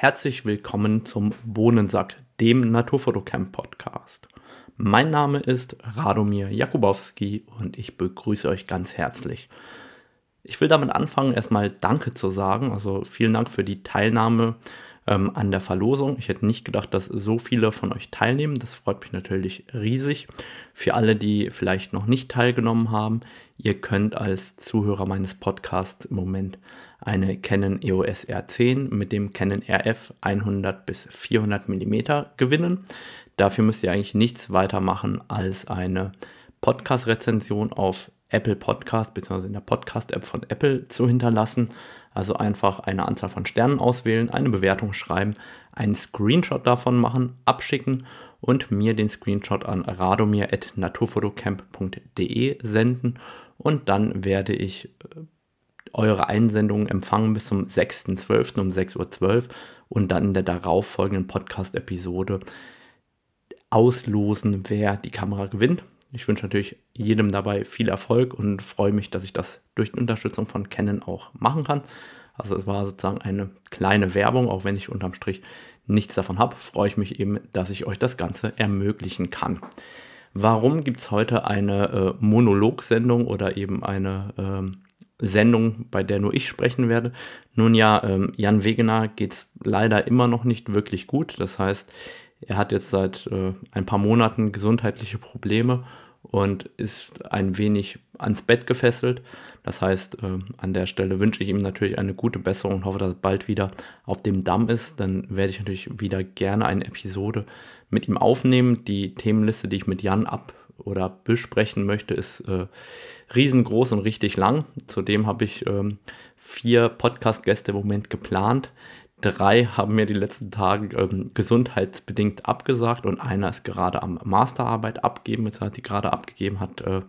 herzlich willkommen zum Bohnensack, dem Naturfotocamp Podcast. Mein Name ist Radomir Jakubowski und ich begrüße euch ganz herzlich. Ich will damit anfangen, erstmal Danke zu sagen. Also vielen Dank für die Teilnahme ähm, an der Verlosung. Ich hätte nicht gedacht, dass so viele von euch teilnehmen. Das freut mich natürlich riesig. Für alle, die vielleicht noch nicht teilgenommen haben, ihr könnt als Zuhörer meines Podcasts im Moment eine Canon EOS R10 mit dem Canon RF 100 bis 400 mm gewinnen. Dafür müsst ihr eigentlich nichts weiter machen als eine Podcast-Rezension auf Apple Podcast bzw. in der Podcast-App von Apple zu hinterlassen. Also einfach eine Anzahl von Sternen auswählen, eine Bewertung schreiben, einen Screenshot davon machen, abschicken und mir den Screenshot an radomir.naturfotocamp.de senden und dann werde ich äh, eure Einsendungen empfangen bis zum 6.12. um 6.12 Uhr und dann in der darauffolgenden Podcast-Episode auslosen, wer die Kamera gewinnt. Ich wünsche natürlich jedem dabei viel Erfolg und freue mich, dass ich das durch die Unterstützung von Canon auch machen kann. Also es war sozusagen eine kleine Werbung, auch wenn ich unterm Strich nichts davon habe, freue ich mich eben, dass ich euch das Ganze ermöglichen kann. Warum gibt es heute eine äh, Monologsendung oder eben eine ähm, Sendung, bei der nur ich sprechen werde. Nun ja, ähm, Jan Wegener geht es leider immer noch nicht wirklich gut. Das heißt, er hat jetzt seit äh, ein paar Monaten gesundheitliche Probleme und ist ein wenig ans Bett gefesselt. Das heißt, äh, an der Stelle wünsche ich ihm natürlich eine gute Besserung und hoffe, dass er bald wieder auf dem Damm ist. Dann werde ich natürlich wieder gerne eine Episode mit ihm aufnehmen. Die Themenliste, die ich mit Jan ab oder besprechen möchte, ist äh, riesengroß und richtig lang. Zudem habe ich ähm, vier Podcast-Gäste im Moment geplant. Drei haben mir die letzten Tage ähm, gesundheitsbedingt abgesagt und einer ist gerade am Masterarbeit abgeben, jetzt hat sie gerade abgegeben hat. Äh,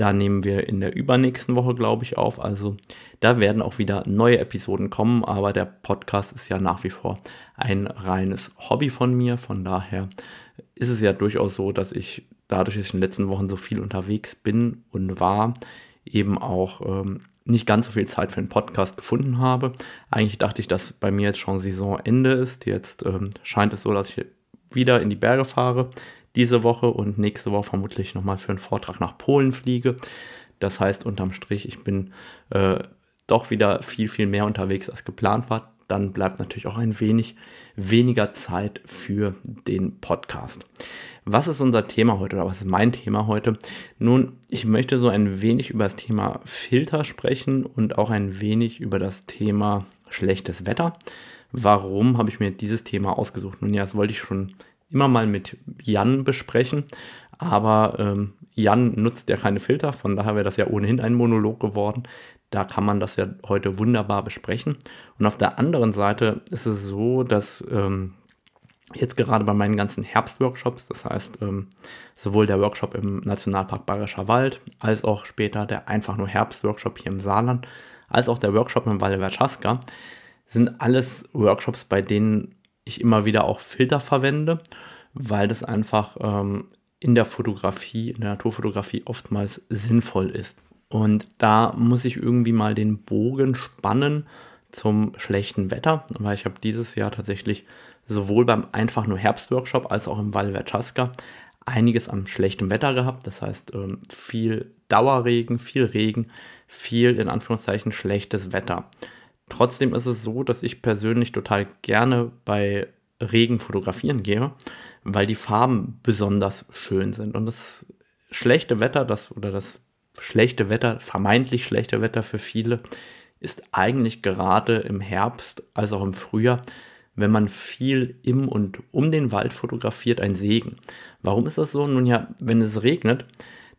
da nehmen wir in der übernächsten Woche, glaube ich, auf. Also da werden auch wieder neue Episoden kommen, aber der Podcast ist ja nach wie vor ein reines Hobby von mir. Von daher ist es ja durchaus so, dass ich dadurch, dass ich in den letzten Wochen so viel unterwegs bin und war, eben auch ähm, nicht ganz so viel Zeit für einen Podcast gefunden habe. Eigentlich dachte ich, dass bei mir jetzt schon Saisonende ist. Jetzt ähm, scheint es so, dass ich wieder in die Berge fahre diese Woche und nächste Woche vermutlich nochmal für einen Vortrag nach Polen fliege. Das heißt unterm Strich, ich bin äh, doch wieder viel, viel mehr unterwegs als geplant war dann bleibt natürlich auch ein wenig weniger Zeit für den Podcast. Was ist unser Thema heute oder was ist mein Thema heute? Nun, ich möchte so ein wenig über das Thema Filter sprechen und auch ein wenig über das Thema schlechtes Wetter. Warum habe ich mir dieses Thema ausgesucht? Nun ja, das wollte ich schon immer mal mit Jan besprechen, aber ähm, Jan nutzt ja keine Filter, von daher wäre das ja ohnehin ein Monolog geworden. Da kann man das ja heute wunderbar besprechen. Und auf der anderen Seite ist es so, dass ähm, jetzt gerade bei meinen ganzen Herbstworkshops, das heißt ähm, sowohl der Workshop im Nationalpark Bayerischer Wald, als auch später der einfach nur Herbstworkshop hier im Saarland, als auch der Workshop im Valle Verchaska, sind alles Workshops, bei denen ich immer wieder auch Filter verwende, weil das einfach ähm, in der Fotografie, in der Naturfotografie oftmals sinnvoll ist. Und da muss ich irgendwie mal den Bogen spannen zum schlechten Wetter, weil ich habe dieses Jahr tatsächlich sowohl beim einfach nur Herbstworkshop als auch im Val Verchaska einiges am schlechten Wetter gehabt. Das heißt, ähm, viel Dauerregen, viel Regen, viel in Anführungszeichen schlechtes Wetter. Trotzdem ist es so, dass ich persönlich total gerne bei Regen fotografieren gehe, weil die Farben besonders schön sind. Und das schlechte Wetter, das oder das schlechte Wetter, vermeintlich schlechte Wetter für viele, ist eigentlich gerade im Herbst als auch im Frühjahr, wenn man viel im und um den Wald fotografiert, ein Segen. Warum ist das so? Nun ja, wenn es regnet,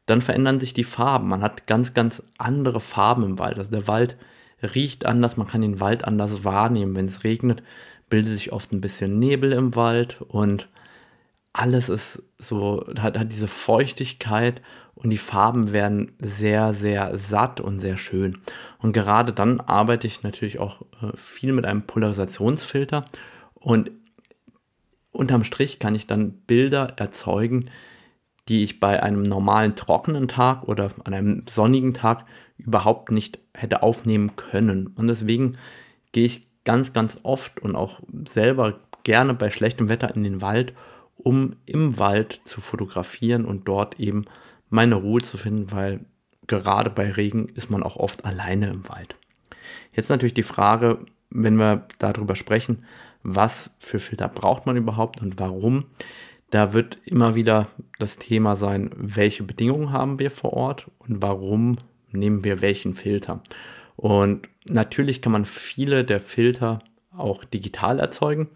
dann verändern sich die Farben. Man hat ganz, ganz andere Farben im Wald. Also der Wald riecht anders, man kann den Wald anders wahrnehmen. Wenn es regnet, bildet sich oft ein bisschen Nebel im Wald und alles ist so, hat, hat diese Feuchtigkeit und die Farben werden sehr, sehr satt und sehr schön. Und gerade dann arbeite ich natürlich auch äh, viel mit einem Polarisationsfilter und unterm Strich kann ich dann Bilder erzeugen, die ich bei einem normalen trockenen Tag oder an einem sonnigen Tag überhaupt nicht hätte aufnehmen können. Und deswegen gehe ich ganz, ganz oft und auch selber gerne bei schlechtem Wetter in den Wald, um im Wald zu fotografieren und dort eben meine Ruhe zu finden, weil gerade bei Regen ist man auch oft alleine im Wald. Jetzt natürlich die Frage, wenn wir darüber sprechen, was für Filter braucht man überhaupt und warum. Da wird immer wieder das Thema sein, welche Bedingungen haben wir vor Ort und warum nehmen wir welchen Filter. Und natürlich kann man viele der Filter auch digital erzeugen.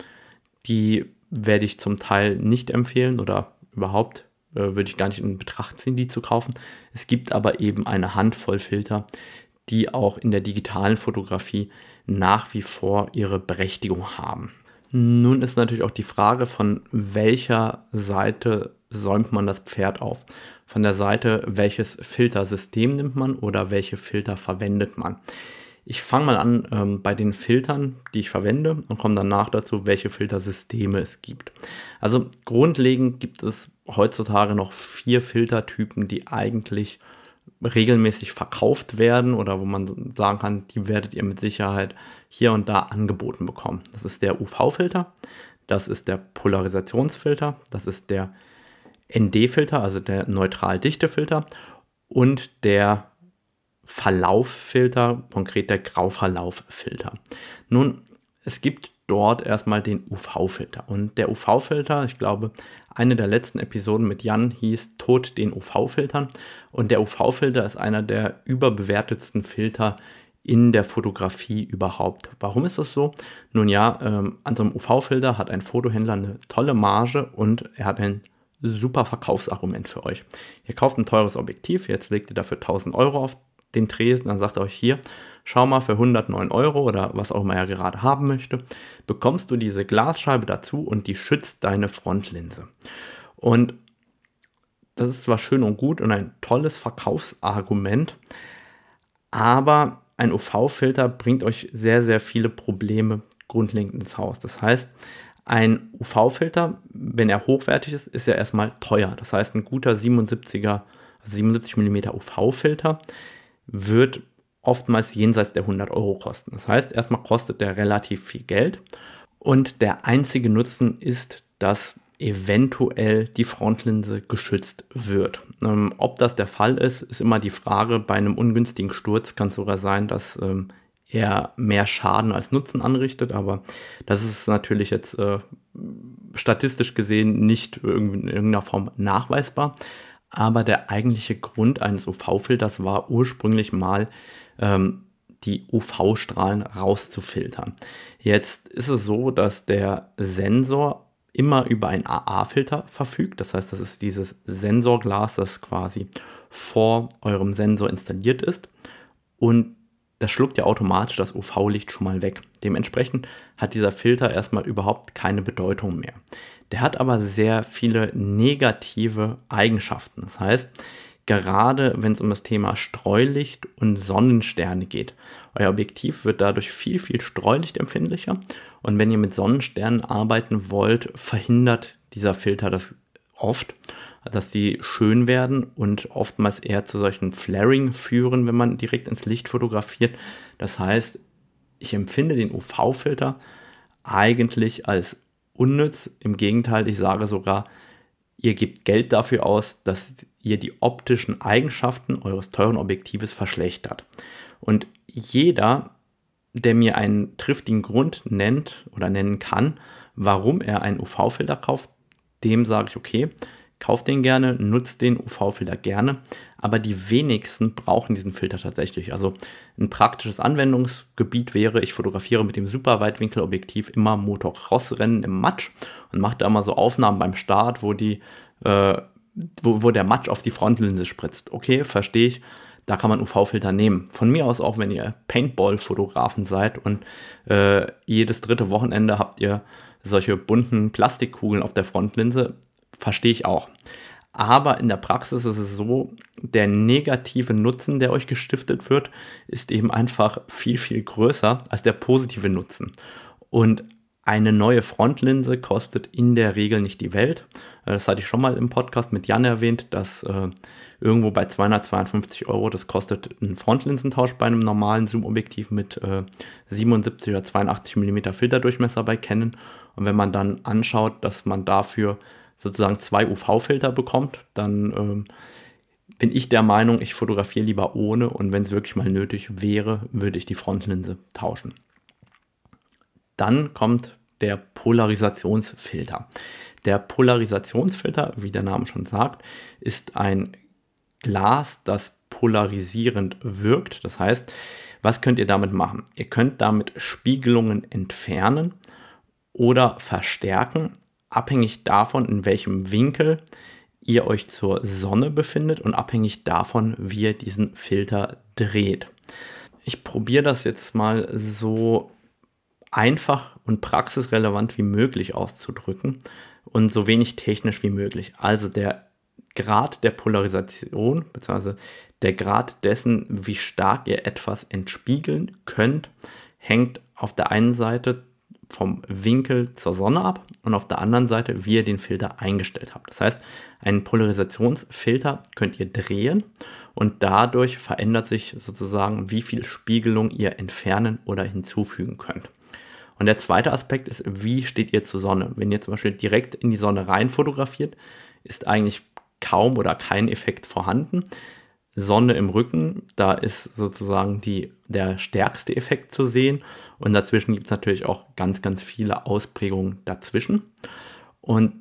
Die werde ich zum Teil nicht empfehlen oder überhaupt würde ich gar nicht in Betracht ziehen, die zu kaufen. Es gibt aber eben eine Handvoll Filter, die auch in der digitalen Fotografie nach wie vor ihre Berechtigung haben. Nun ist natürlich auch die Frage, von welcher Seite säumt man das Pferd auf? Von der Seite, welches Filtersystem nimmt man oder welche Filter verwendet man? Ich fange mal an ähm, bei den Filtern, die ich verwende und komme danach dazu, welche Filtersysteme es gibt. Also grundlegend gibt es heutzutage noch vier Filtertypen, die eigentlich regelmäßig verkauft werden oder wo man sagen kann, die werdet ihr mit Sicherheit hier und da angeboten bekommen. Das ist der UV-Filter, das ist der Polarisationsfilter, das ist der ND-Filter, also der Neutral-Dichte-Filter und der Verlauffilter, konkret der Grauverlauffilter. Nun, es gibt dort erstmal den UV-Filter. Und der UV-Filter, ich glaube, eine der letzten Episoden mit Jan hieß Tod den UV-Filtern. Und der UV-Filter ist einer der überbewertetsten Filter in der Fotografie überhaupt. Warum ist das so? Nun ja, ähm, an so einem UV-Filter hat ein Fotohändler eine tolle Marge und er hat ein super Verkaufsargument für euch. Ihr kauft ein teures Objektiv, jetzt legt ihr dafür 1000 Euro auf den Tresen, dann sagt er euch hier, schau mal für 109 Euro oder was auch immer er gerade haben möchte, bekommst du diese Glasscheibe dazu und die schützt deine Frontlinse. Und das ist zwar schön und gut und ein tolles Verkaufsargument, aber ein UV-Filter bringt euch sehr, sehr viele Probleme grundlegend ins Haus. Das heißt, ein UV-Filter, wenn er hochwertig ist, ist er erstmal teuer. Das heißt, ein guter 77er, 77 mm UV-Filter wird oftmals jenseits der 100 Euro kosten. Das heißt, erstmal kostet der relativ viel Geld und der einzige Nutzen ist, dass eventuell die Frontlinse geschützt wird. Ähm, ob das der Fall ist, ist immer die Frage. Bei einem ungünstigen Sturz kann es sogar sein, dass ähm, er mehr Schaden als Nutzen anrichtet, aber das ist natürlich jetzt äh, statistisch gesehen nicht in irgendeiner Form nachweisbar aber der eigentliche Grund eines UV-Filters war ursprünglich mal ähm, die UV-Strahlen rauszufiltern. Jetzt ist es so, dass der Sensor immer über einen AA-Filter verfügt. Das heißt, das ist dieses Sensorglas, das quasi vor eurem Sensor installiert ist. Und das schluckt ja automatisch das UV-Licht schon mal weg. Dementsprechend hat dieser Filter erstmal überhaupt keine Bedeutung mehr. Der hat aber sehr viele negative Eigenschaften. Das heißt, gerade wenn es um das Thema Streulicht und Sonnensterne geht, euer Objektiv wird dadurch viel, viel streulichtempfindlicher. Und wenn ihr mit Sonnensternen arbeiten wollt, verhindert dieser Filter das oft, dass die schön werden und oftmals eher zu solchen Flaring führen, wenn man direkt ins Licht fotografiert. Das heißt, ich empfinde den UV-Filter eigentlich als unnütz. Im Gegenteil, ich sage sogar, ihr gebt Geld dafür aus, dass ihr die optischen Eigenschaften eures teuren Objektives verschlechtert. Und jeder, der mir einen triftigen Grund nennt oder nennen kann, warum er einen UV-Filter kauft, dem sage ich, okay, kauft den gerne, nutzt den UV-Filter gerne, aber die wenigsten brauchen diesen Filter tatsächlich. Also ein praktisches Anwendungsgebiet wäre, ich fotografiere mit dem Superweitwinkelobjektiv immer Motocross-Rennen im Matsch und mache da mal so Aufnahmen beim Start, wo die, äh, wo, wo der Matsch auf die Frontlinse spritzt. Okay, verstehe ich. Da kann man UV-Filter nehmen. Von mir aus auch, wenn ihr Paintball-Fotografen seid und äh, jedes dritte Wochenende habt ihr solche bunten Plastikkugeln auf der Frontlinse, verstehe ich auch. Aber in der Praxis ist es so, der negative Nutzen, der euch gestiftet wird, ist eben einfach viel, viel größer als der positive Nutzen. Und Eine neue Frontlinse kostet in der Regel nicht die Welt. Äh, das hatte ich schon mal im Podcast mit Jan erwähnt, dass äh, irgendwo bei 252 Euro das kostet ein Frontlinsentausch bei einem normalen Zoom-Objektiv mit äh, 77 oder 82 mm Filterdurchmesser bei Canon. Und wenn man dann anschaut, dass man dafür sozusagen zwei UV-Filter bekommt, dann ähm, bin ich der Meinung, ich fotografiere lieber ohne und wenn es wirklich mal nötig wäre, würde ich die Frontlinse tauschen. Dann kommt der Polarisationsfilter. Der Polarisationsfilter, wie der Name schon sagt, ist ein Glas, das polarisierend wirkt. Das heißt, was könnt ihr damit machen? Ihr könnt damit Spiegelungen entfernen oder verstärken, abhängig davon, in welchem Winkel ihr euch zur Sonne befindet und abhängig davon, wie ihr diesen Filter dreht. Ich probiere das jetzt mal so einfach und praxisrelevant wie möglich auszudrücken und so wenig technisch wie möglich. Also der Grad der Polarisation, beziehungsweise der Grad dessen, wie stark ihr etwas entspiegeln könnt, hängt auf der einen Seite vom Winkel zur Sonne ab und auf der anderen Seite, wie ihr den Filter eingestellt habt. Das heißt, einen Polarisationsfilter könnt ihr drehen und dadurch verändert sich sozusagen, wie viel Spiegelung ihr entfernen oder hinzufügen könnt. Und der zweite Aspekt ist, wie steht ihr zur Sonne? Wenn ihr zum Beispiel direkt in die Sonne rein fotografiert, ist eigentlich kaum oder kein Effekt vorhanden. Sonne im Rücken, da ist sozusagen die, der stärkste Effekt zu sehen. Und dazwischen gibt es natürlich auch ganz, ganz viele Ausprägungen dazwischen. Und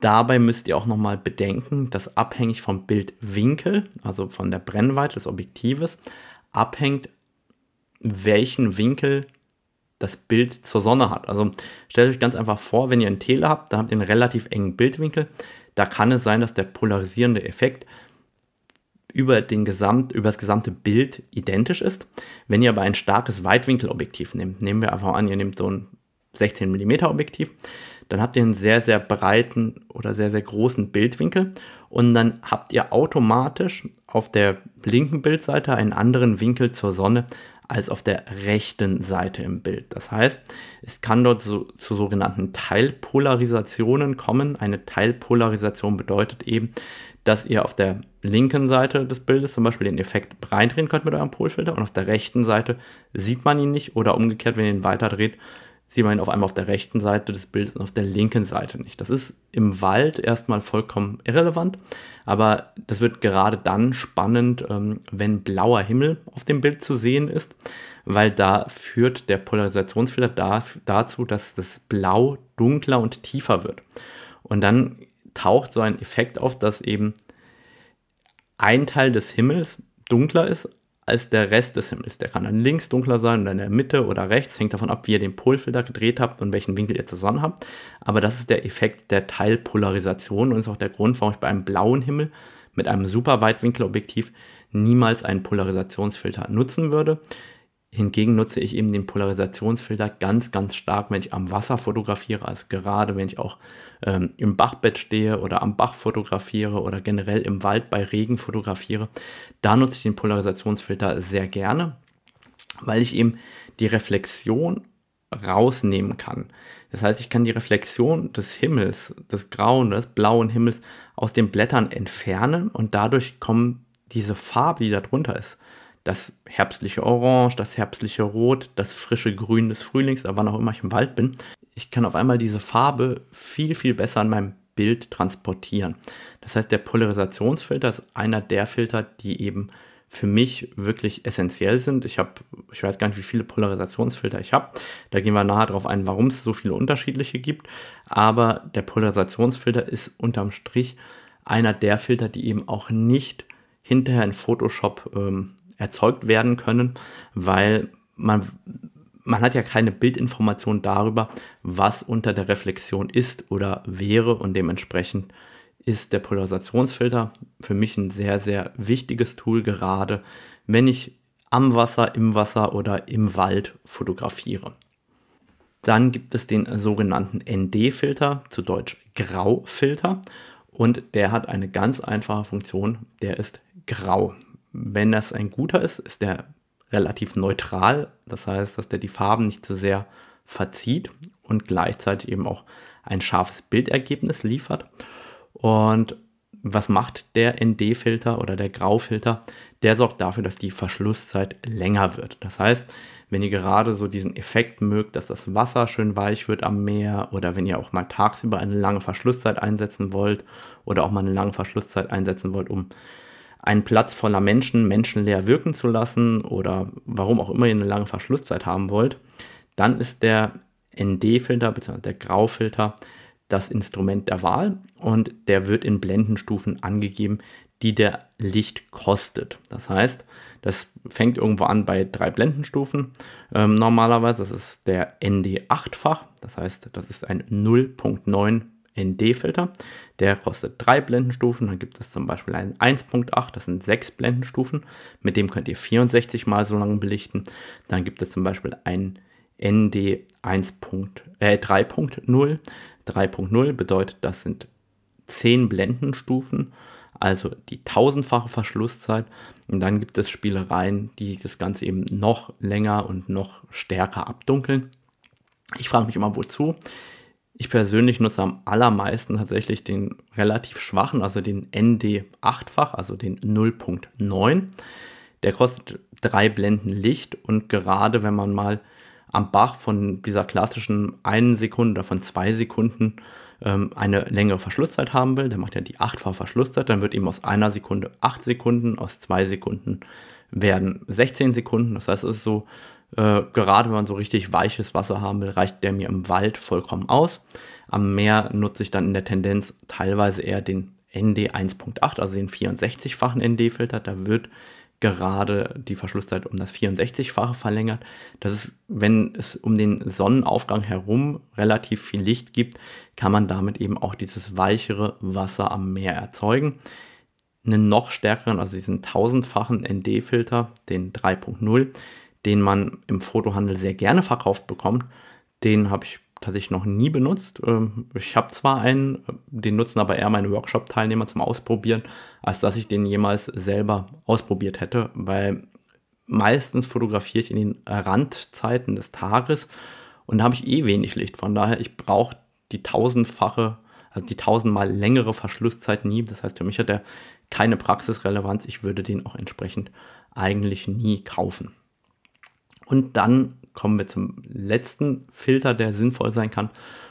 dabei müsst ihr auch nochmal bedenken, dass abhängig vom Bildwinkel, also von der Brennweite des Objektives, abhängt, welchen Winkel das Bild zur Sonne hat. Also stellt euch ganz einfach vor, wenn ihr einen Tele habt, dann habt ihr einen relativ engen Bildwinkel. Da kann es sein, dass der polarisierende Effekt über, den Gesamt, über das gesamte Bild identisch ist. Wenn ihr aber ein starkes Weitwinkelobjektiv nehmt, nehmen wir einfach an, ihr nehmt so ein 16 mm Objektiv, dann habt ihr einen sehr, sehr breiten oder sehr, sehr großen Bildwinkel und dann habt ihr automatisch auf der linken Bildseite einen anderen Winkel zur Sonne als auf der rechten Seite im Bild. Das heißt, es kann dort so, zu sogenannten Teilpolarisationen kommen. Eine Teilpolarisation bedeutet eben, dass ihr auf der linken Seite des Bildes zum Beispiel den Effekt reindrehen könnt mit eurem Polfilter und auf der rechten Seite sieht man ihn nicht oder umgekehrt, wenn ihr ihn weiter dreht, sieht man ihn auf einmal auf der rechten Seite des Bildes und auf der linken Seite nicht. Das ist im Wald erstmal vollkommen irrelevant, aber das wird gerade dann spannend, ähm, wenn blauer Himmel auf dem Bild zu sehen ist, weil da führt der Polarisationsfilter dazu, dass das Blau dunkler und tiefer wird. Und dann taucht so ein Effekt auf, dass eben ein Teil des Himmels dunkler ist als der Rest des Himmels. Der kann dann links dunkler sein oder in der Mitte oder rechts. Hängt davon ab, wie ihr den Polfilter gedreht habt und welchen Winkel ihr zur Sonne habt. Aber das ist der Effekt der Teilpolarisation und ist auch der Grund, warum ich bei einem blauen Himmel mit einem super Weitwinkelobjektiv niemals einen Polarisationsfilter nutzen würde. Hingegen nutze ich eben den Polarisationsfilter ganz, ganz stark, wenn ich am Wasser fotografiere, also gerade wenn ich auch ähm, im Bachbett stehe oder am Bach fotografiere oder generell im Wald bei Regen fotografiere. Da nutze ich den Polarisationsfilter sehr gerne, weil ich eben die Reflexion rausnehmen kann. Das heißt, ich kann die Reflexion des Himmels, des grauen, des blauen Himmels aus den Blättern entfernen und dadurch kommen diese Farbe, die da drunter ist, das herbstliche Orange, das herbstliche Rot, das frische Grün des Frühlings, wann auch immer ich im Wald bin. Ich kann auf einmal diese Farbe viel, viel besser in meinem Bild transportieren. Das heißt, der Polarisationsfilter ist einer der Filter, die eben für mich wirklich essentiell sind. Ich habe, ich weiß gar nicht, wie viele Polarisationsfilter ich habe. Da gehen wir nachher darauf ein, warum es so viele unterschiedliche gibt. Aber der Polarisationsfilter ist unterm Strich einer der Filter, die eben auch nicht hinterher in Photoshop ähm, erzeugt werden können, weil man, man hat ja keine Bildinformation darüber, was unter der Reflexion ist oder wäre und dementsprechend ist der Polarisationsfilter für mich ein sehr, sehr wichtiges Tool, gerade wenn ich am Wasser, im Wasser oder im Wald fotografiere. Dann gibt es den sogenannten ND-Filter, zu Deutsch Graufilter. Und der hat eine ganz einfache Funktion, der ist grau. Wenn das ein guter ist, ist der relativ neutral. Das heißt, dass der die Farben nicht zu sehr verzieht. und gleichzeitig eben auch ein scharfes Bildergebnis liefert. Und was macht der ND-Filter oder der Graufilter? Der sorgt dafür, dass die Verschlusszeit länger wird. Das heißt, wenn ihr gerade so diesen Effekt mögt, dass das Wasser schön weich wird am Meer oder wenn ihr auch mal tagsüber eine lange Verschlusszeit einsetzen wollt oder auch mal eine lange Verschlusszeit einsetzen wollt, um einen Platz voller Menschen menschenleer wirken zu lassen oder warum auch immer ihr eine lange Verschlusszeit haben wollt, dann ist der ND-Filter bzw. der Graufilter das Instrument der Wahl und der wird in Blendenstufen angegeben, die der Licht kostet. Das heißt, das fängt irgendwo an bei drei Blendenstufen. Ähm, normalerweise, das ist der ND8-fach, das heißt, das ist ein 0.9 ND-Filter. Der kostet drei Blendenstufen. Dann gibt es zum Beispiel einen 1.8, das sind sechs Blendenstufen. Mit dem könnt ihr 64 mal so lange belichten. Dann gibt es zum Beispiel einen ND 1. Äh, 3.0. 3.0 bedeutet, das sind 10 Blendenstufen, also die tausendfache Verschlusszeit. Und dann gibt es Spielereien, die das Ganze eben noch länger und noch stärker abdunkeln. Ich frage mich immer, wozu. Ich persönlich nutze am allermeisten tatsächlich den relativ schwachen, also den ND8-fach, also den 0.9. Der kostet drei Blenden Licht und gerade wenn man mal am Bach von dieser klassischen einen Sekunde oder von zwei Sekunden ähm, eine längere Verschlusszeit haben will, der macht ja die achtfache Verschlusszeit, dann wird eben aus einer Sekunde acht Sekunden, aus zwei Sekunden werden 16 Sekunden. Das heißt, es ist so, äh, gerade wenn man so richtig weiches Wasser haben will, reicht der mir im Wald vollkommen aus. Am Meer nutze ich dann in der Tendenz teilweise eher den ND 1.8, also den 64-fachen ND-Filter. Da wird gerade die Verschlusszeit um das 64-fache verlängert. Das ist, wenn es um den Sonnenaufgang herum relativ viel Licht gibt, kann man damit eben auch dieses weichere Wasser am Meer erzeugen. Einen noch stärkeren, also diesen tausendfachen ND-Filter, den 3.0, den man im Fotohandel sehr gerne verkauft bekommt, den habe ich tatsächlich noch nie benutzt. Ähm, ich habe zwar einen, den nutzen aber eher meine Workshop-Teilnehmer zum Ausprobieren, als dass ich den jemals selber ausprobiert hätte, weil meistens fotografiere ich in den Randzeiten des Tages und da habe ich eh wenig Licht. Von daher, ich brauche die tausendfache, also die tausendmal längere Verschlusszeit nie. Das heißt, für mich hat er keine Praxisrelevanz. Ich würde den auch entsprechend eigentlich nie kaufen. Und dann kommen wir zum letzten Filter, der sinnvoll sein kann,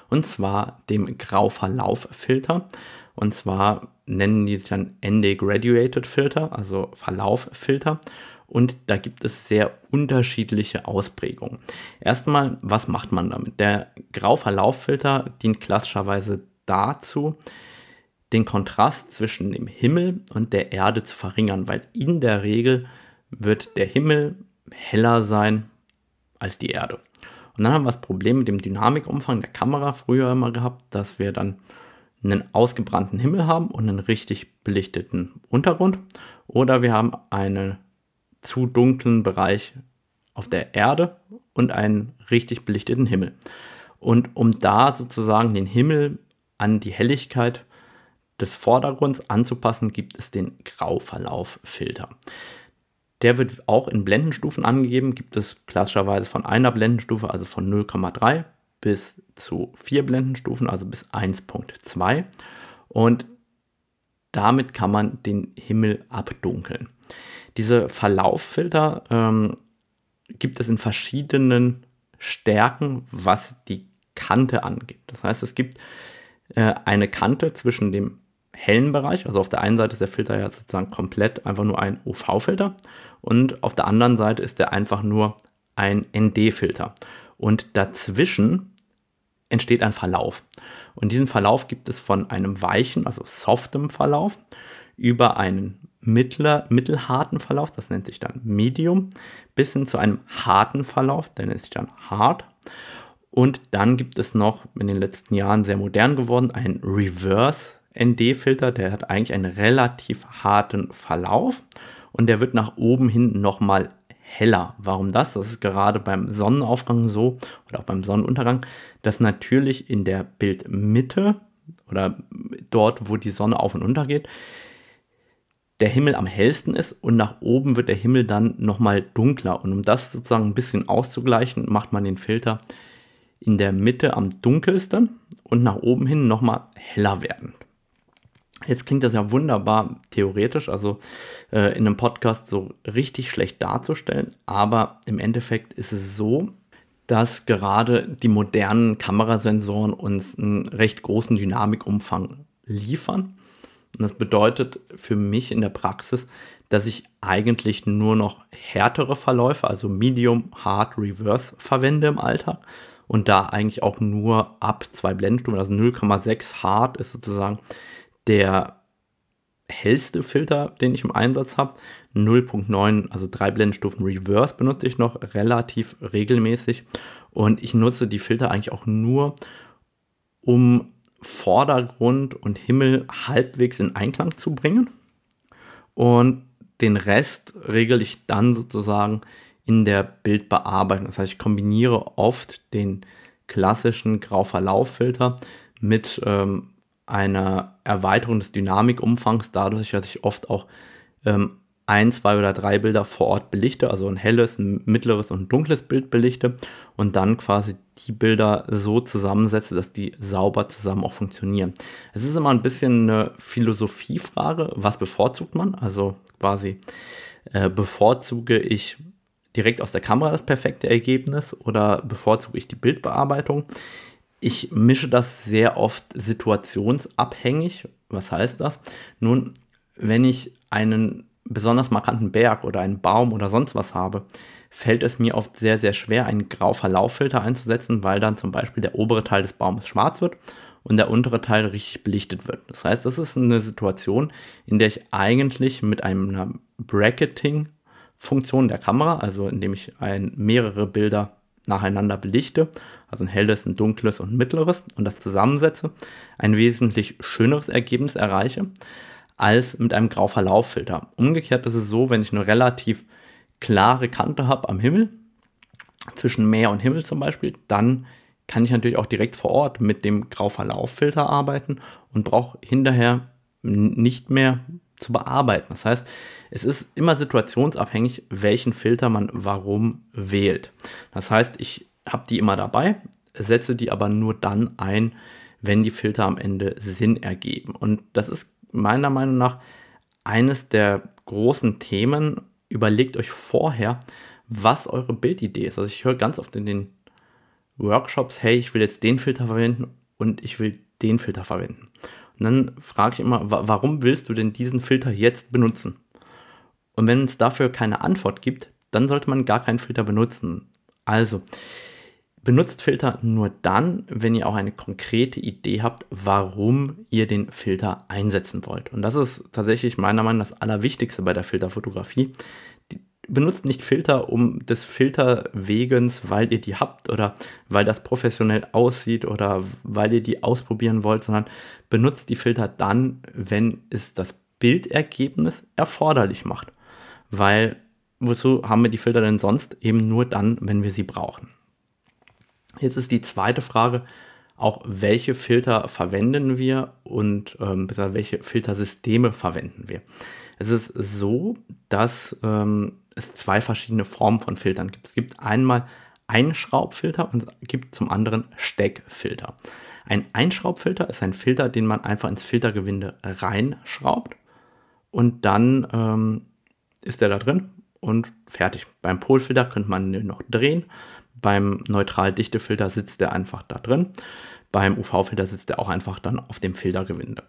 und zwar dem Grauverlauffilter. Und zwar nennen die sich dann ND Graduated Filter, also Verlauffilter. Und da gibt es sehr unterschiedliche Ausprägungen. Erstmal, was macht man damit? Der Grauverlauffilter dient klassischerweise dazu, den Kontrast zwischen dem Himmel und der Erde zu verringern, weil in der Regel wird der Himmel heller sein als die Erde. Und dann haben wir das Problem mit dem Dynamikumfang der Kamera früher immer gehabt, dass wir dann einen ausgebrannten Himmel haben und einen richtig belichteten Untergrund. Oder wir haben einen zu dunklen Bereich auf der Erde und einen richtig belichteten Himmel. Und um da sozusagen den Himmel an die Helligkeit des Vordergrunds anzupassen, gibt es den Grauverlauffilter. Der wird auch in Blendenstufen angegeben. Gibt es klassischerweise von einer Blendenstufe, also von 0,3 bis zu vier Blendenstufen, also bis 1.2. Und damit kann man den Himmel abdunkeln. Diese Verlauffilter ähm, gibt es in verschiedenen Stärken, was die Kante angeht. Das heißt, es gibt äh, eine Kante zwischen dem hellen Bereich. Also auf der einen Seite ist der Filter ja sozusagen komplett einfach nur ein UV-Filter und auf der anderen Seite ist er einfach nur ein ND-Filter. Und dazwischen entsteht ein Verlauf. Und diesen Verlauf gibt es von einem weichen, also softem Verlauf, über einen mittler, mittelharten Verlauf, das nennt sich dann Medium, bis hin zu einem harten Verlauf, der nennt sich dann Hard. Und dann gibt es noch in den letzten Jahren sehr modern geworden einen Reverse ND-Filter, der hat eigentlich einen relativ harten Verlauf und der wird nach oben hin nochmal heller. Warum das? Das ist gerade beim Sonnenaufgang so oder auch beim Sonnenuntergang, dass natürlich in der Bildmitte oder dort, wo die Sonne auf und unter geht, der Himmel am hellsten ist und nach oben wird der Himmel dann nochmal dunkler. Und um das sozusagen ein bisschen auszugleichen, macht man den Filter in der Mitte am dunkelsten und nach oben hin nochmal heller werden. Jetzt klingt das ja wunderbar theoretisch, also äh, in einem Podcast so richtig schlecht darzustellen, aber im Endeffekt ist es so, dass gerade die modernen Kamerasensoren uns einen recht großen Dynamikumfang liefern. Und das bedeutet für mich in der Praxis, dass ich eigentlich nur noch härtere Verläufe, also Medium, Hard, Reverse verwende im Alltag und da eigentlich auch nur ab zwei Blendenstufen, also 0,6 Hard ist sozusagen der hellste Filter, den ich im Einsatz habe. 0.9, also drei Blendenstufen Reverse benutze ich noch relativ regelmäßig und ich nutze die Filter eigentlich auch nur, um Vordergrund und Himmel halbwegs in Einklang zu bringen und den Rest regle ich dann sozusagen in der Bildbearbeitung. Das heißt, ich kombiniere oft den klassischen Grauverlauffilter mit ähm, einer Erweiterung des Dynamikumfangs, dadurch, dass ich oft auch ähm, ein, zwei oder drei Bilder vor Ort belichte, also ein helles, ein mittleres und ein dunkles Bild belichte und dann quasi die Bilder so zusammensetze, dass die sauber zusammen auch funktionieren. Es ist immer ein bisschen eine Philosophiefrage, was bevorzugt man? Also quasi äh, bevorzuge ich direkt aus der Kamera das perfekte Ergebnis oder bevorzuge ich die Bildbearbeitung? Ich mische das sehr oft situationsabhängig. Was heißt das? Nun, wenn ich einen besonders markanten Berg oder einen Baum oder sonst was habe, fällt es mir oft sehr, sehr schwer, einen Grauverlauffilter einzusetzen, weil dann zum Beispiel der obere Teil des Baumes schwarz wird und der untere Teil richtig belichtet wird. Das heißt, das ist eine Situation, in der ich eigentlich mit einer Bracketing-Funktion der Kamera, also indem ich ein, mehrere Bilder nacheinander belichte, also ein helles, ein dunkles und ein mittleres und das zusammensetze, ein wesentlich schöneres Ergebnis erreiche als mit einem Grauverlauffilter. Umgekehrt ist es so, wenn ich eine relativ klare Kante habe am Himmel, zwischen Meer und Himmel zum Beispiel, dann kann ich natürlich auch direkt vor Ort mit dem Grauverlauffilter arbeiten und brauche hinterher nicht mehr zu bearbeiten. Das heißt, es ist immer situationsabhängig, welchen Filter man warum wählt. Das heißt, ich habe die immer dabei, setze die aber nur dann ein, wenn die Filter am Ende Sinn ergeben. Und das ist meiner Meinung nach eines der großen Themen. Überlegt euch vorher, was eure Bildidee ist. Also ich höre ganz oft in den Workshops, hey, ich will jetzt den Filter verwenden und ich will den Filter verwenden. Und dann frage ich immer, warum willst du denn diesen Filter jetzt benutzen? Und wenn es dafür keine Antwort gibt, dann sollte man gar keinen Filter benutzen. Also, Benutzt Filter nur dann, wenn ihr auch eine konkrete Idee habt, warum ihr den Filter einsetzen wollt. Und das ist tatsächlich meiner Meinung nach das Allerwichtigste bei der Filterfotografie. benutzt nicht Filter um des Filterwegens, weil ihr die habt oder weil das professionell aussieht oder weil ihr die ausprobieren wollt, sondern benutzt die Filter dann, wenn es das Bildergebnis erforderlich macht. Weil wozu haben wir die Filter denn sonst? Eben nur dann, wenn wir sie brauchen. Jetzt ist die zweite Frage auch, welche Filter verwenden wir und ähm, welche Filtersysteme verwenden wir. Es ist so, dass ähm, es zwei verschiedene Formen von Filtern gibt. Es gibt einmal Einschraubfilter und es gibt zum anderen Steckfilter. Ein Einschraubfilter ist ein Filter, den man einfach ins Filtergewinde reinschraubt und dann ähm, ist der da drin und fertig. Beim Polfilter könnte man den noch drehen. Beim Neutral-Dichte-Filter sitzt der einfach da drin. Beim UV-Filter sitzt er auch einfach dann auf dem Filtergewinde.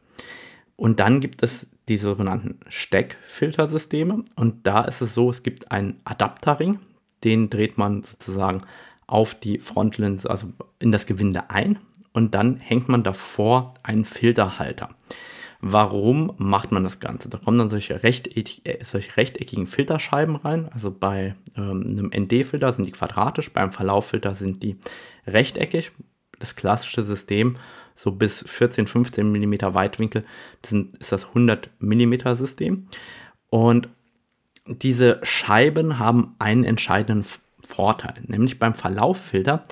Und dann gibt es die sogenannten Steckfiltersysteme. Und da ist es so, es gibt einen Adapterring, den dreht man sozusagen auf die Frontlinse, also in das Gewinde ein. Und dann hängt man davor einen Filterhalter. Warum macht man das Ganze? Da kommen dann solche, äh, solche rechteckigen Filterscheiben rein. Also bei ähm, einem ND-Filter sind die quadratisch, beim Verlauffilter sind die rechteckig. Das klassische System, so bis 14, 15 mm Weitwinkel, das ist das 100 mm System. Und diese Scheiben haben einen entscheidenden Vorteil, nämlich beim Verlauffilter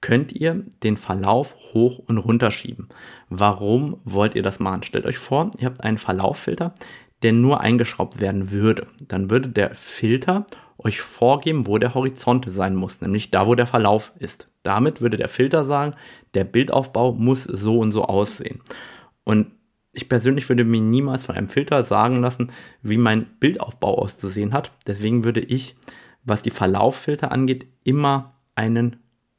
könnt ihr den Verlauf hoch und runter schieben. Warum wollt ihr das machen? Stellt euch vor, ihr habt einen Verlauffilter, der nur eingeschraubt werden würde. Dann würde der Filter euch vorgeben, wo der Horizont sein muss, nämlich da, wo der Verlauf ist. Damit würde der Filter sagen, der Bildaufbau muss so und so aussehen. Und ich persönlich würde mir niemals von einem Filter sagen lassen, wie mein Bildaufbau auszusehen hat. Deswegen würde ich, was die Verlauffilter angeht, immer einen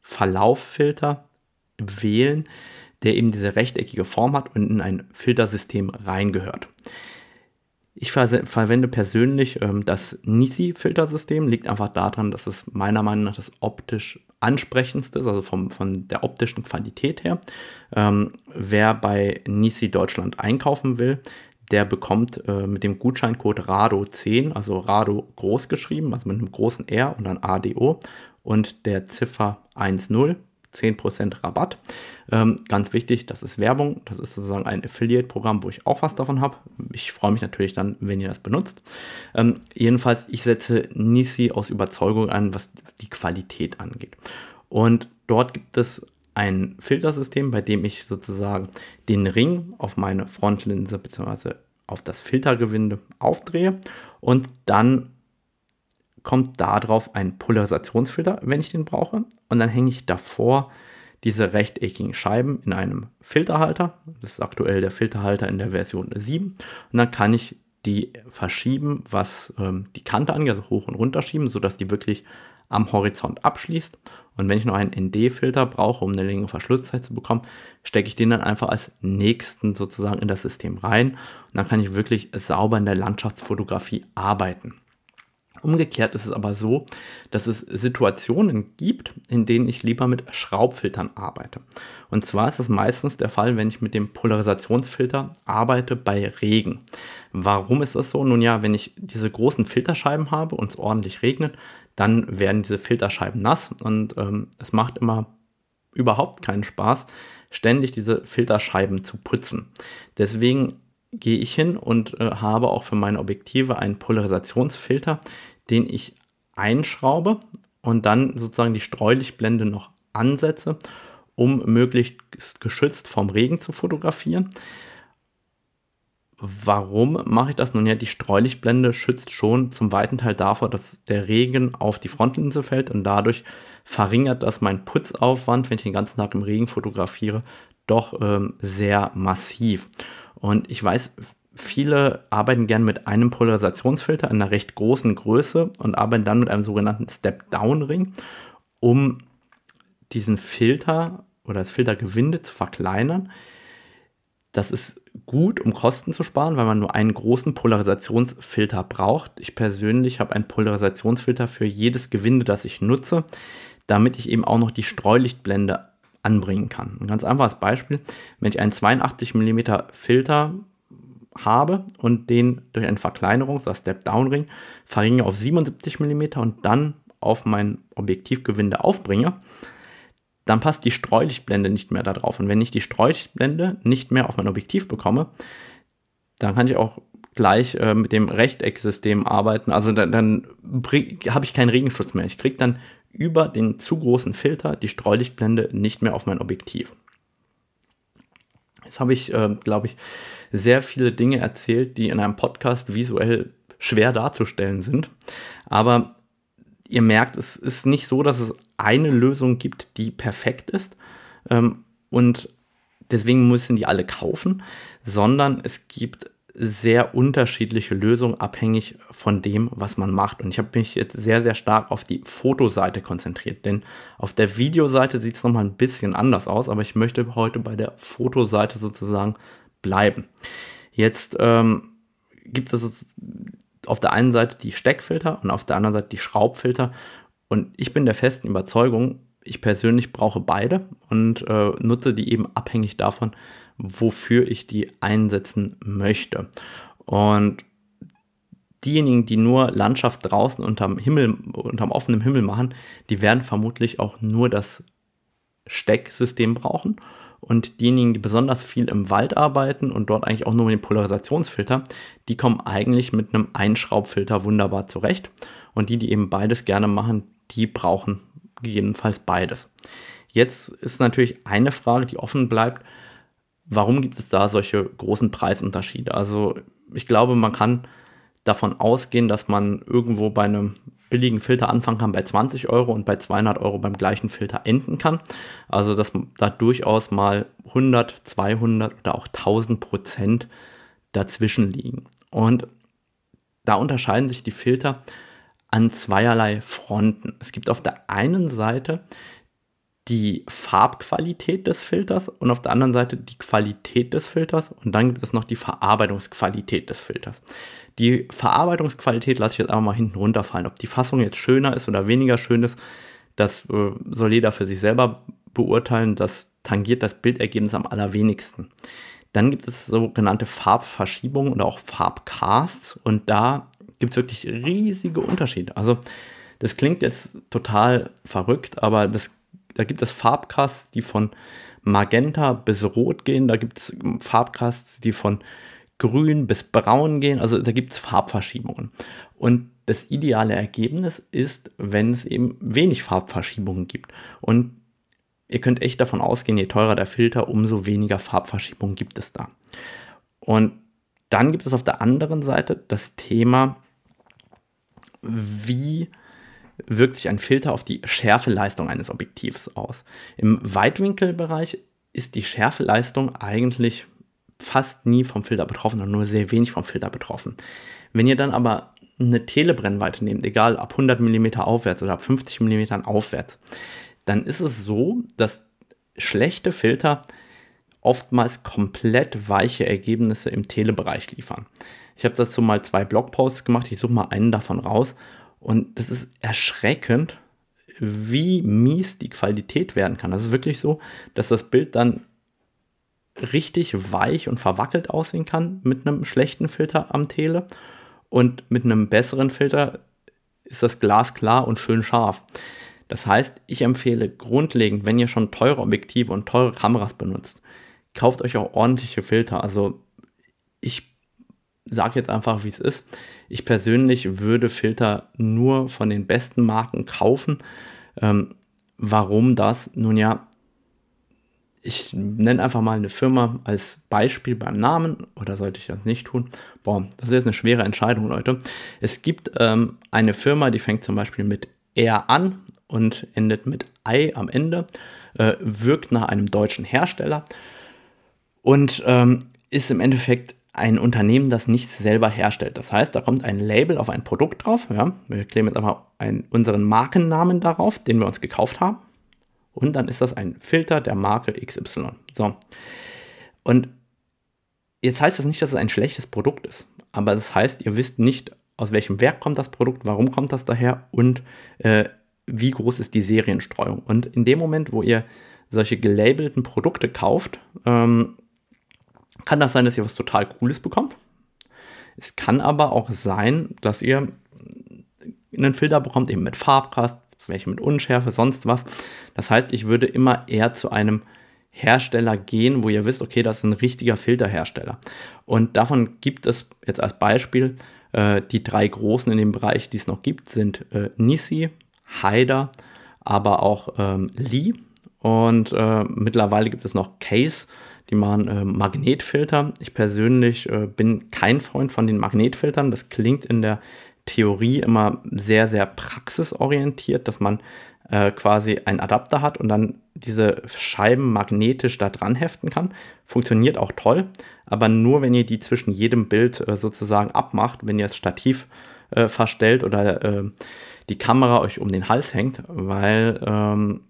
Verlauffilter wählen, der eben diese rechteckige Form hat und in ein Filtersystem reingehört. Ich ver verwende persönlich ähm, das Nisi-Filtersystem, liegt einfach daran, dass es meiner Meinung nach das optisch ansprechendste ist, also vom, von der optischen Qualität her. Ähm, wer bei Nisi Deutschland einkaufen will, der bekommt äh, mit dem Gutscheincode RADO10, also RADO groß geschrieben, also mit einem großen R und dann ADO und der Ziffer 10 10% Rabatt. Ähm, ganz wichtig, das ist Werbung, das ist sozusagen ein Affiliate-Programm, wo ich auch was davon habe. Ich freue mich natürlich dann, wenn ihr das benutzt. Ähm, jedenfalls, ich setze Nisi aus Überzeugung an, was die Qualität angeht. Und dort gibt es ein Filtersystem, bei dem ich sozusagen den Ring auf meine Frontlinse bzw. auf das Filtergewinde aufdrehe und dann kommt darauf ein Polarisationsfilter, wenn ich den brauche. Und dann hänge ich davor diese rechteckigen Scheiben in einem Filterhalter. Das ist aktuell der Filterhalter in der Version 7. Und dann kann ich die verschieben, was ähm, die Kante angeht, also hoch und runter schieben, sodass die wirklich am Horizont abschließt. Und wenn ich noch einen ND-Filter brauche, um eine längere Verschlusszeit zu bekommen, stecke ich den dann einfach als nächsten sozusagen in das System rein. Und dann kann ich wirklich sauber in der Landschaftsfotografie arbeiten. Umgekehrt ist es aber so, dass es Situationen gibt, in denen ich lieber mit Schraubfiltern arbeite. Und zwar ist es meistens der Fall, wenn ich mit dem Polarisationsfilter arbeite bei Regen. Warum ist das so? Nun ja, wenn ich diese großen Filterscheiben habe und es ordentlich regnet, dann werden diese Filterscheiben nass und ähm, es macht immer überhaupt keinen Spaß, ständig diese Filterscheiben zu putzen. Deswegen gehe ich hin und äh, habe auch für meine Objektive einen Polarisationsfilter, den ich einschraube und dann sozusagen die Streulichtblende noch ansetze, um möglichst geschützt vom Regen zu fotografieren. Warum mache ich das? Nun ja, die Streulichtblende schützt schon zum weiten Teil davor, dass der Regen auf die Frontlinse fällt und dadurch verringert das meinen Putzaufwand, wenn ich den ganzen Tag im Regen fotografiere, doch ähm, sehr massiv. Und ich weiß, viele arbeiten gern mit einem Polarisationsfilter in einer recht großen Größe und arbeiten dann mit einem sogenannten Step-Down-Ring, um diesen Filter oder das Filtergewinde zu verkleinern. Das ist gut, um Kosten zu sparen, weil man nur einen großen Polarisationsfilter braucht. Ich persönlich habe einen Polarisationsfilter für jedes Gewinde, das ich nutze, damit ich eben auch noch die Streulichtblende anbringen kann. Ein ganz einfaches Beispiel, wenn ich einen 82 mm Filter habe und den durch einen Verkleinerungs- oder Step-Down-Ring verringere auf 77 mm und dann auf mein Objektivgewinde aufbringe, dann passt die Streulichtblende nicht mehr da drauf. Und wenn ich die Streulichtblende nicht mehr auf mein Objektiv bekomme, dann kann ich auch gleich äh, mit dem Rechtecksystem arbeiten. Also dann, dann habe ich keinen Regenschutz mehr. Ich kriege dann über den zu großen Filter die Streulichtblende nicht mehr auf mein Objektiv. Jetzt habe ich, äh, glaube ich, sehr viele Dinge erzählt, die in einem Podcast visuell schwer darzustellen sind. Aber ihr merkt, es ist nicht so, dass es eine Lösung gibt, die perfekt ist. Ähm, und deswegen müssen die alle kaufen, sondern es gibt sehr unterschiedliche Lösungen, abhängig von dem, was man macht. Und ich habe mich jetzt sehr, sehr stark auf die Fotoseite konzentriert, denn auf der Videoseite sieht es nochmal ein bisschen anders aus, aber ich möchte heute bei der Fotoseite sozusagen bleiben. Jetzt ähm, gibt es auf der einen Seite die Steckfilter und auf der anderen Seite die Schraubfilter. Und ich bin der festen Überzeugung, ich persönlich brauche beide und äh, nutze die eben abhängig davon, wofür ich die einsetzen möchte. Und diejenigen, die nur Landschaft draußen unterm Himmel, unterm offenen Himmel machen, die werden vermutlich auch nur das Stecksystem brauchen. Und diejenigen, die besonders viel im Wald arbeiten und dort eigentlich auch nur mit dem Polarisationsfilter, die kommen eigentlich mit einem Einschraubfilter wunderbar zurecht. Und die, die eben beides gerne machen, die brauchen gegebenenfalls beides. Jetzt ist natürlich eine Frage, die offen bleibt warum gibt es da solche großen Preisunterschiede? Also ich glaube, man kann davon ausgehen, dass man irgendwo bei einem billigen Filter anfangen kann bei 20 Euro und bei 200 Euro beim gleichen Filter enden kann. Also dass da durchaus mal 100, 200 oder auch 1000 Prozent dazwischen liegen. Und da unterscheiden sich die Filter an zweierlei Fronten. Es gibt auf der einen Seite die Farbqualität des Filters und auf der anderen Seite die Qualität des Filters und dann gibt es noch die Verarbeitungsqualität des Filters. Die Verarbeitungsqualität lasse ich jetzt einfach mal hinten runterfallen. Ob die Fassung jetzt schöner ist oder weniger schön ist, das äh, soll jeder für sich selber beurteilen. Das tangiert das Bildergebnis am allerwenigsten. Dann gibt es sogenannte Farbverschiebungen oder auch Farbcasts und da gibt es wirklich riesige Unterschiede. Also das klingt jetzt total verrückt, aber das, da gibt es Farbcasts, die von Magenta bis Rot gehen. Da gibt es Farbcasts, die von Grün bis Braun gehen. Also da gibt es Farbverschiebungen. Und das ideale Ergebnis ist, wenn es eben wenig Farbverschiebungen gibt. Und ihr könnt echt davon ausgehen, je teurer der Filter, umso weniger Farbverschiebungen gibt es da. Und dann gibt es auf der anderen Seite das Thema, wie wirkt sich ein Filter auf die Schärfeleistung eines Objektivs aus. Im Weitwinkelbereich ist die Schärfeleistung eigentlich fast nie vom Filter betroffen und nur sehr wenig vom Filter betroffen. Wenn ihr dann aber eine Telebrennweite nehmt, egal ab 100 mm aufwärts oder ab 50 mm aufwärts, dann ist es so, dass schlechte Filter oftmals komplett weiche Ergebnisse im Telebereich liefern. Ich habe dazu mal zwei Blogposts gemacht, ich suche mal einen davon raus und es ist erschreckend, wie mies die Qualität werden kann. Das ist wirklich so, dass das Bild dann richtig weich und verwackelt aussehen kann mit einem schlechten Filter am Tele und mit einem besseren Filter ist das Glas klar und schön scharf. Das heißt, ich empfehle grundlegend, wenn ihr schon teure Objektive und teure Kameras benutzt, kauft euch auch ordentliche Filter. Also ich sage jetzt einfach, wie es ist. Ich persönlich würde Filter nur von den besten Marken kaufen. Ähm, warum das? Nun ja, ich nenne einfach mal eine Firma als Beispiel beim Namen oder sollte ich das nicht tun? Boah, das ist jetzt eine schwere Entscheidung, Leute. Es gibt ähm, eine Firma, die fängt zum Beispiel mit R an und endet mit I am Ende, äh, wirkt nach einem deutschen Hersteller und ähm, ist im Endeffekt ein Unternehmen, das nichts selber herstellt. Das heißt, da kommt ein Label auf ein Produkt drauf. Ja? Wir kleben jetzt einfach einen, unseren Markennamen darauf, den wir uns gekauft haben. Und dann ist das ein Filter der Marke XY. So. Und jetzt heißt das nicht, dass es ein schlechtes Produkt ist. Aber das heißt, ihr wisst nicht, aus welchem Werk kommt das Produkt, warum kommt das daher und äh, wie groß ist die Serienstreuung. Und in dem Moment, wo ihr solche gelabelten Produkte kauft, ähm, kann das sein, dass ihr was total Cooles bekommt. Es kann aber auch sein, dass ihr einen Filter bekommt, eben mit Farbkast, welche mit Unschärfe, sonst was. Das heißt, ich würde immer eher zu einem Hersteller gehen, wo ihr wisst, okay, das ist ein richtiger Filterhersteller. Und davon gibt es jetzt als Beispiel äh, die drei großen in dem Bereich, die es noch gibt, sind äh, Nisi, Haider, aber auch ähm, Lee. Und äh, mittlerweile gibt es noch Case die machen äh, Magnetfilter. Ich persönlich äh, bin kein Freund von den Magnetfiltern. Das klingt in der Theorie immer sehr, sehr praxisorientiert, dass man äh, quasi einen Adapter hat und dann diese Scheiben magnetisch da dran heften kann. Funktioniert auch toll, aber nur wenn ihr die zwischen jedem Bild äh, sozusagen abmacht, wenn ihr das Stativ äh, verstellt oder die Kamera euch um den Hals hängt, weil ähm,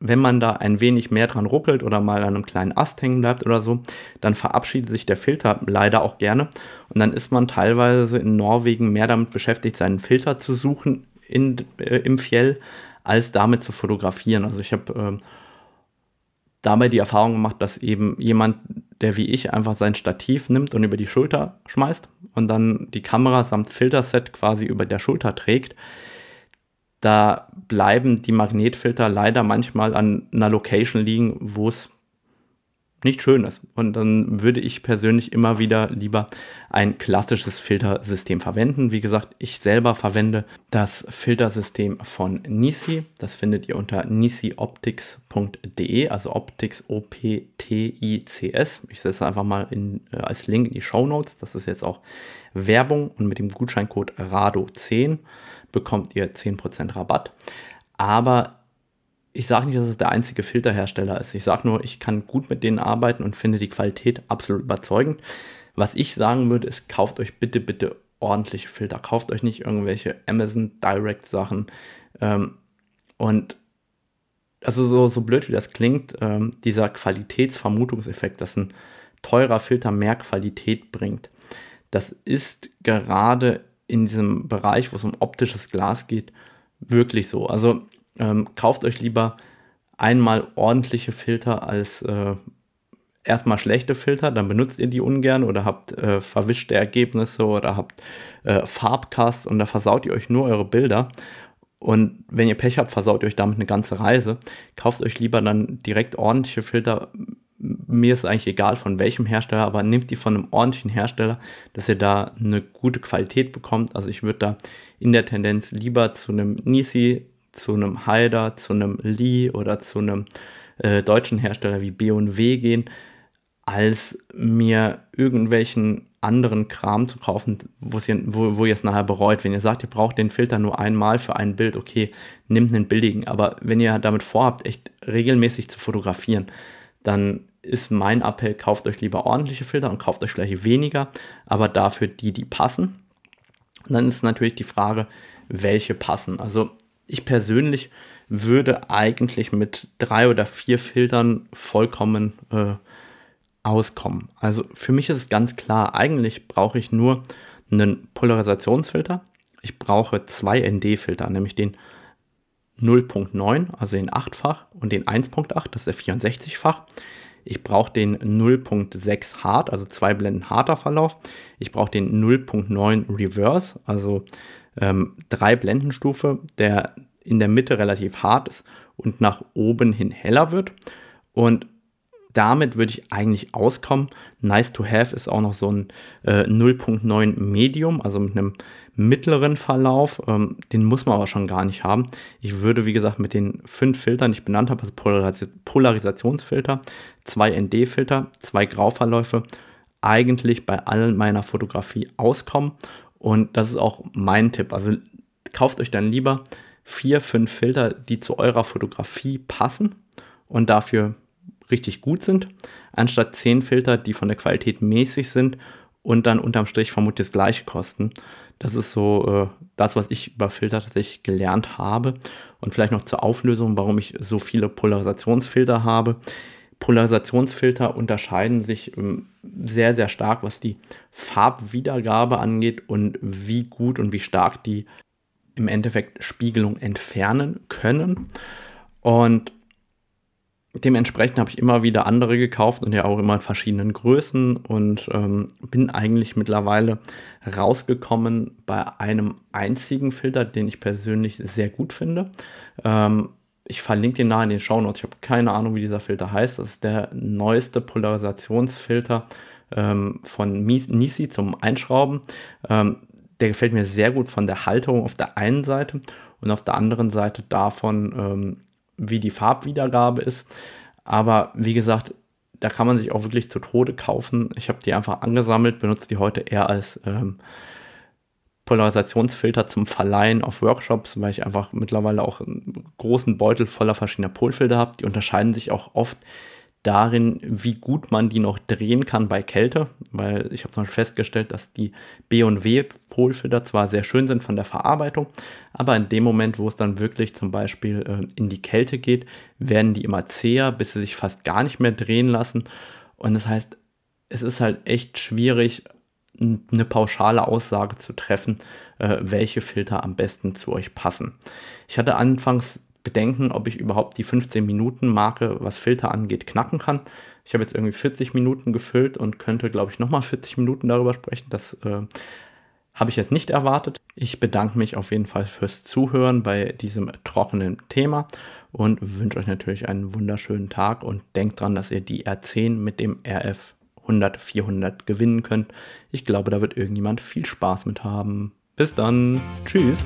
wenn man da ein wenig mehr dran ruckelt oder mal an einem kleinen Ast hängen bleibt oder so, dann verabschiedet sich der Filter leider auch gerne. Und dann ist man teilweise in Norwegen mehr damit beschäftigt, seinen Filter zu suchen in, äh, im Fjell, als damit zu fotografieren. Also ich habe äh, dabei die Erfahrung gemacht, dass eben jemand, der wie ich einfach sein Stativ nimmt und über die Schulter schmeißt und dann die Kamera samt Filterset quasi über der Schulter trägt, da bleiben die Magnetfilter leider manchmal an einer Location liegen, wo es nicht schön ist. Und dann würde ich persönlich immer wieder lieber ein klassisches Filtersystem verwenden. Wie gesagt, ich selber verwende das Filtersystem von Nisi. Das findet ihr unter nisioptics.de, also Optics O-P-T-I-C-S. Ich setze einfach mal in, äh, als Link in die Show Notes. Das ist jetzt auch Werbung und mit dem Gutscheincode RADO10 bekommt ihr 10% Rabatt. Aber ich sage nicht, dass es der einzige Filterhersteller ist. Ich sage nur, ich kann gut mit denen arbeiten und finde die Qualität absolut überzeugend. Was ich sagen würde, ist, kauft euch bitte, bitte ordentliche Filter. Kauft euch nicht irgendwelche Amazon Direct Sachen. Ähm, und also so, so blöd wie das klingt, ähm, dieser Qualitätsvermutungseffekt, dass ein teurer Filter mehr Qualität bringt, das ist gerade in diesem Bereich, wo es um optisches Glas geht, wirklich so. Also ähm, kauft euch lieber einmal ordentliche Filter als äh, erstmal schlechte Filter, dann benutzt ihr die ungern oder habt äh, verwischte Ergebnisse oder habt äh, Farbcasts und da versaut ihr euch nur eure Bilder. Und wenn ihr Pech habt, versaut ihr euch damit eine ganze Reise. Kauft euch lieber dann direkt ordentliche Filter. Mir ist eigentlich egal von welchem Hersteller, aber nehmt die von einem ordentlichen Hersteller, dass ihr da eine gute Qualität bekommt. Also ich würde da in der Tendenz lieber zu einem Nisi zu einem Haider, zu einem Lee oder zu einem äh, deutschen Hersteller wie B&W gehen, als mir irgendwelchen anderen Kram zu kaufen, wo, wo ihr es nachher bereut. Wenn ihr sagt, ihr braucht den Filter nur einmal für ein Bild, okay, nehmt einen billigen. Aber wenn ihr damit vorhabt, echt regelmäßig zu fotografieren, dann ist mein Appell, kauft euch lieber ordentliche Filter und kauft euch vielleicht weniger, aber dafür die, die passen. Und dann ist natürlich die Frage, welche passen. Also ich persönlich würde eigentlich mit drei oder vier Filtern vollkommen äh, auskommen. Also für mich ist es ganz klar, eigentlich brauche ich nur einen Polarisationsfilter. Ich brauche zwei ND-Filter, nämlich den 0.9, also den 8-fach und den 1.8, das ist der 64-fach. Ich brauche den 0.6 Hard, also zwei Blenden harter Verlauf. Ich brauche den 0.9 Reverse, also ähm, drei Blendenstufe, der in der Mitte relativ hart ist und nach oben hin heller wird. Und damit würde ich eigentlich auskommen. Nice to have ist auch noch so ein äh, 0.9 Medium, also mit einem mittleren Verlauf. Ähm, den muss man aber schon gar nicht haben. Ich würde, wie gesagt, mit den fünf Filtern, die ich benannt habe, also Polaris Polarisationsfilter, zwei ND-Filter, zwei Grauverläufe, eigentlich bei allen meiner Fotografie auskommen. Und das ist auch mein Tipp. Also kauft euch dann lieber vier, fünf Filter, die zu eurer Fotografie passen und dafür richtig gut sind, anstatt zehn Filter, die von der Qualität mäßig sind und dann unterm Strich vermutlich das gleiche kosten. Das ist so äh, das, was ich über Filter tatsächlich gelernt habe. Und vielleicht noch zur Auflösung, warum ich so viele Polarisationsfilter habe. Polarisationsfilter unterscheiden sich ähm, sehr, sehr stark, was die Farbwiedergabe angeht und wie gut und wie stark die im Endeffekt Spiegelung entfernen können. Und dementsprechend habe ich immer wieder andere gekauft und ja auch immer in verschiedenen Größen und ähm, bin eigentlich mittlerweile rausgekommen bei einem einzigen Filter, den ich persönlich sehr gut finde. Ähm, ich verlinke den nahe in den Show Notes. Ich habe keine Ahnung, wie dieser Filter heißt. Das ist der neueste Polarisationsfilter ähm, von Nisi zum Einschrauben. Ähm, der gefällt mir sehr gut von der Halterung auf der einen Seite und auf der anderen Seite davon, ähm, wie die Farbwiedergabe ist. Aber wie gesagt, da kann man sich auch wirklich zu Tode kaufen. Ich habe die einfach angesammelt, benutze die heute eher als ähm, Polarisationsfilter zum Verleihen auf Workshops, weil ich einfach mittlerweile auch einen großen Beutel voller verschiedener Polfilter habe. Die unterscheiden sich auch oft darin, wie gut man die noch drehen kann bei Kälte, weil ich habe zum Beispiel festgestellt, dass die B&W-Polfilter zwar sehr schön sind von der Verarbeitung, aber in dem Moment, wo es dann wirklich zum Beispiel äh, in die Kälte geht, werden die immer zäher, bis sie sich fast gar nicht mehr drehen lassen. Und das heißt, es ist halt echt schwierig, eine pauschale Aussage zu treffen, äh, welche Filter am besten zu euch passen. Ich hatte anfangs Bedenken, ob ich überhaupt die 15 Minuten Marke, was Filter angeht, knacken kann. Ich habe jetzt irgendwie 40 Minuten gefüllt und könnte, glaube ich, nochmal 40 Minuten darüber sprechen. Das äh, Habe ich jetzt nicht erwartet. Ich bedanke mich auf jeden Fall fürs Zuhören bei diesem trockenen Thema und wünsche euch natürlich einen wunderschönen Tag und denkt dran, dass ihr die R10 mit dem RF 100, 400 gewinnen könnt. Ich glaube, da wird irgendjemand viel Spaß mit haben. Bis dann. Tschüss.